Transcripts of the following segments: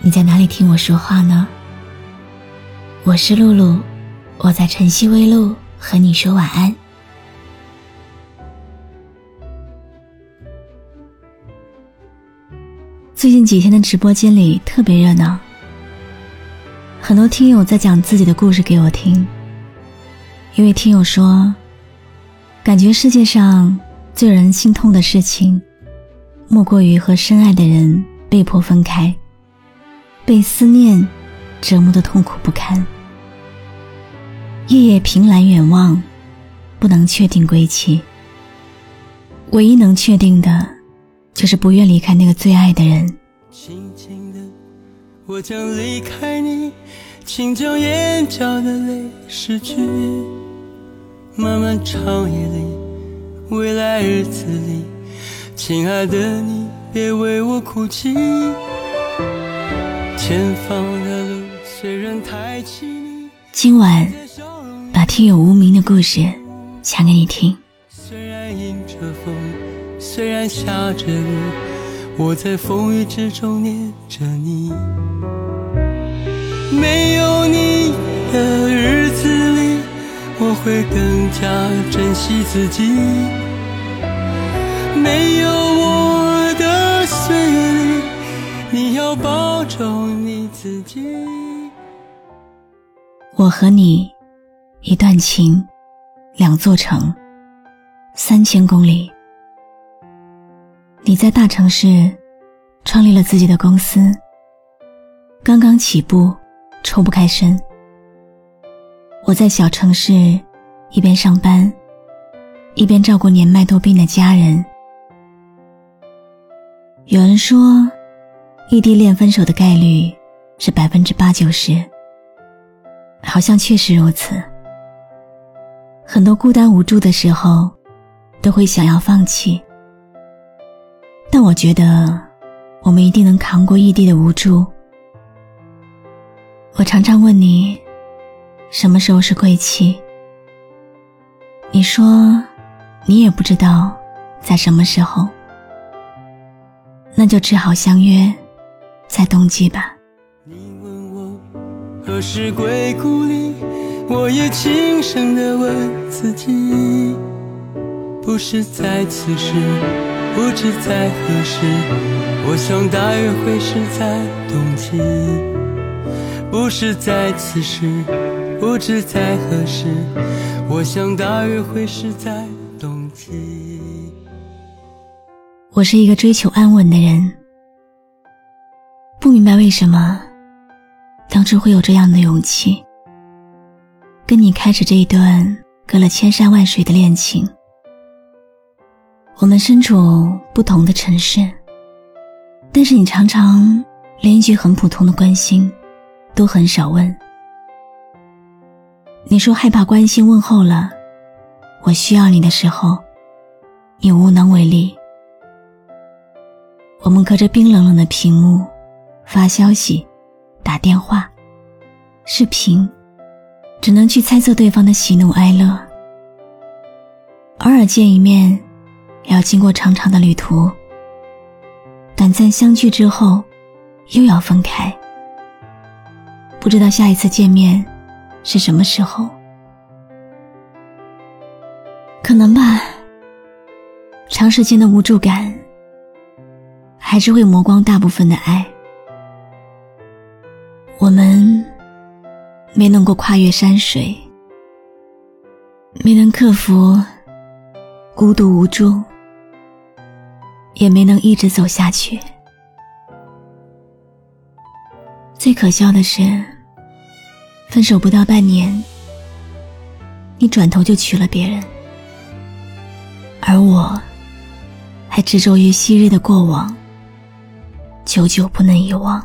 你在哪里听我说话呢？我是露露，我在晨曦微露和你说晚安。最近几天的直播间里特别热闹，很多听友在讲自己的故事给我听。一位听友说，感觉世界上最让人心痛的事情，莫过于和深爱的人被迫分开，被思念折磨的痛苦不堪，夜夜凭栏远望，不能确定归期。唯一能确定的。就是不愿离开那个最爱的人。轻轻的，我将离开你，请将眼角的泪拭去。漫漫长夜里，未来日子里，亲爱的你，别为我哭泣。前方的路虽然太凄迷，今晚把听友无名的故事讲给你听。虽然迎着风。虽然下着雨，我在风雨之中念着你。没有你的日子里，我会更加珍惜自己。没有我要保重你自己。我和你，一段情，两座城，三千公里。你在大城市创立了自己的公司，刚刚起步，抽不开身。我在小城市一边上班，一边照顾年迈多病的家人。有人说，异地恋分手的概率是百分之八九十，好像确实如此。很多孤单无助的时候，都会想要放弃。但我觉得，我们一定能扛过异地的无助。我常常问你，什么时候是归期？你说，你也不知道在什么时候。那就只好相约在冬季吧。你问我何时归故里，我也轻声地问自己，不是在此时。不知在何时，我想大约会是在冬季。不是在此时，不知在何时，我想大约会是在冬季。我是一个追求安稳的人，不明白为什么当初会有这样的勇气，跟你开始这一段隔了千山万水的恋情。我们身处不同的城市，但是你常常连一句很普通的关心都很少问。你说害怕关心问候了，我需要你的时候，你无能为力。我们隔着冰冷冷的屏幕发消息、打电话、视频，只能去猜测对方的喜怒哀乐，偶尔见一面。要经过长长的旅途，短暂相聚之后，又要分开。不知道下一次见面是什么时候？可能吧。长时间的无助感，还是会磨光大部分的爱。我们没能够跨越山水，没能克服孤独无助。也没能一直走下去。最可笑的是，分手不到半年，你转头就娶了别人，而我，还执着于昔日的过往，久久不能遗忘。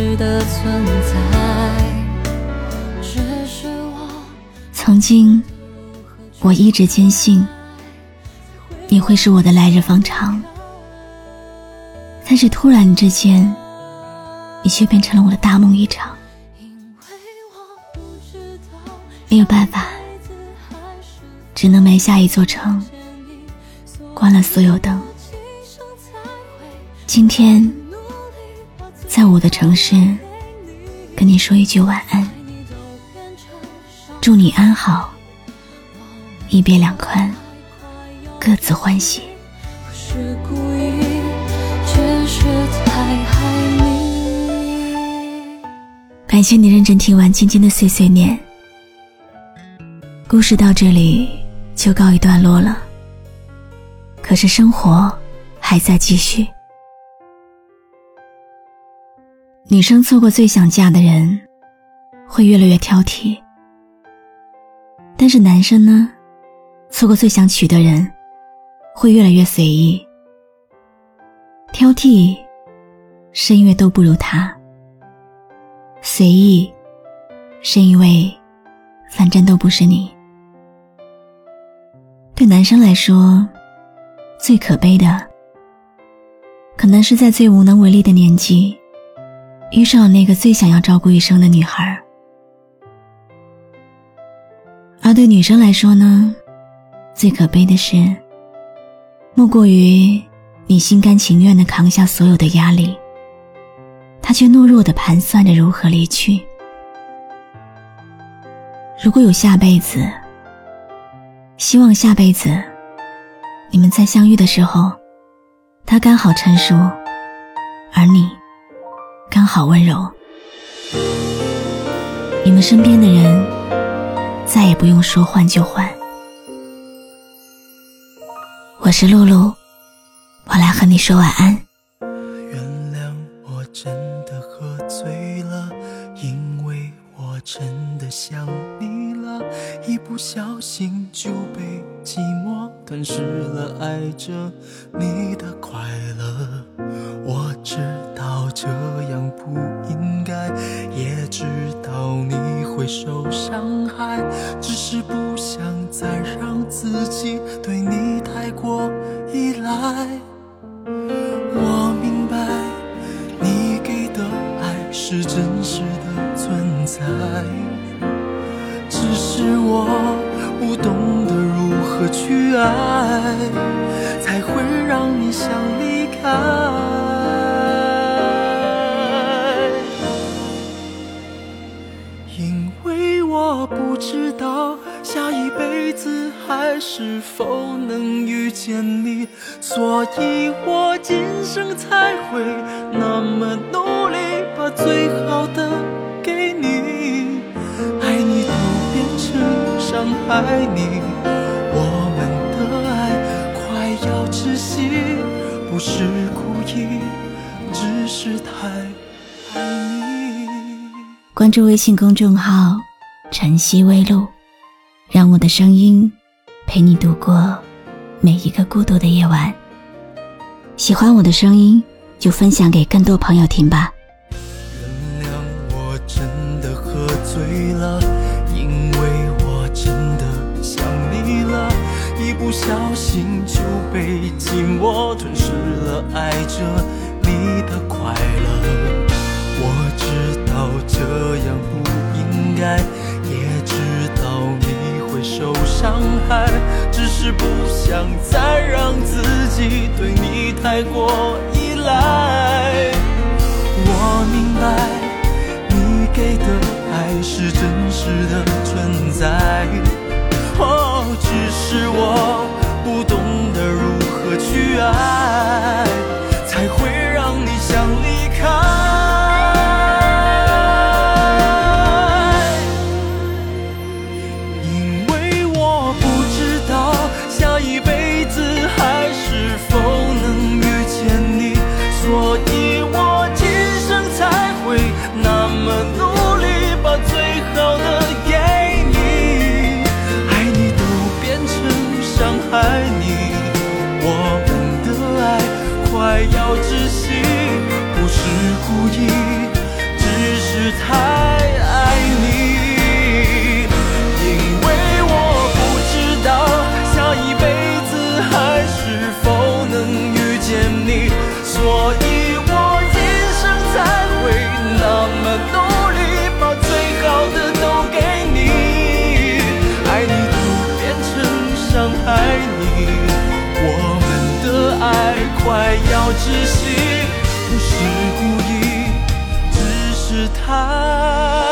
实的存在。曾经，我一直坚信你会是我的来日方长，但是突然之间，你却变成了我的大梦一场。没有办法，只能埋下一座城，关了所有灯。今天，在我的城市，跟你说一句晚安。祝你安好，一别两宽，各自欢喜。感谢你认真听完今天的碎碎念，故事到这里就告一段落了。可是生活还在继续，女生错过最想嫁的人，会越来越挑剔。但是男生呢，错过最想娶的人，会越来越随意。挑剔，是因为都不如他；随意，是因为反正都不是你。对男生来说，最可悲的，可能是在最无能为力的年纪，遇上了那个最想要照顾一生的女孩。而对女生来说呢，最可悲的是，莫过于你心甘情愿的扛下所有的压力，他却懦弱的盘算着如何离去。如果有下辈子，希望下辈子你们再相遇的时候，他刚好成熟，而你刚好温柔，你们身边的人。再也不用说换就换。我是露露，我来和你说晚安。原谅我真的喝醉了，因为我真的想你了，一不小心就被寂寞吞噬了，爱着你的快乐。我知道这样不应该，也知道你会受伤害，只是不想再让自己对你太过依赖。我明白你给的爱是真实的存在，只是我不懂得如何去爱，才会让你想离开。知道下一辈子还是否能遇见你，所以我今生才会那么努力，把最好的给你。爱你都变成伤害你，我们的爱快要窒息，不是故意，只是太爱你。关注微信公众号。晨曦微露，让我的声音陪你度过每一个孤独的夜晚。喜欢我的声音，就分享给更多朋友听吧。原谅我真的喝醉了，因为我真的想你了，一不小心就被寂寞吞噬了，爱着你的快乐。我知道这样不应该。受伤害，只是不想再让自己对你太过依赖。我明白，你给的爱是真实的存在，哦，只是我不懂得如何去爱，快要窒息，不是故意，只是太。还要窒息，不是故意，只是太。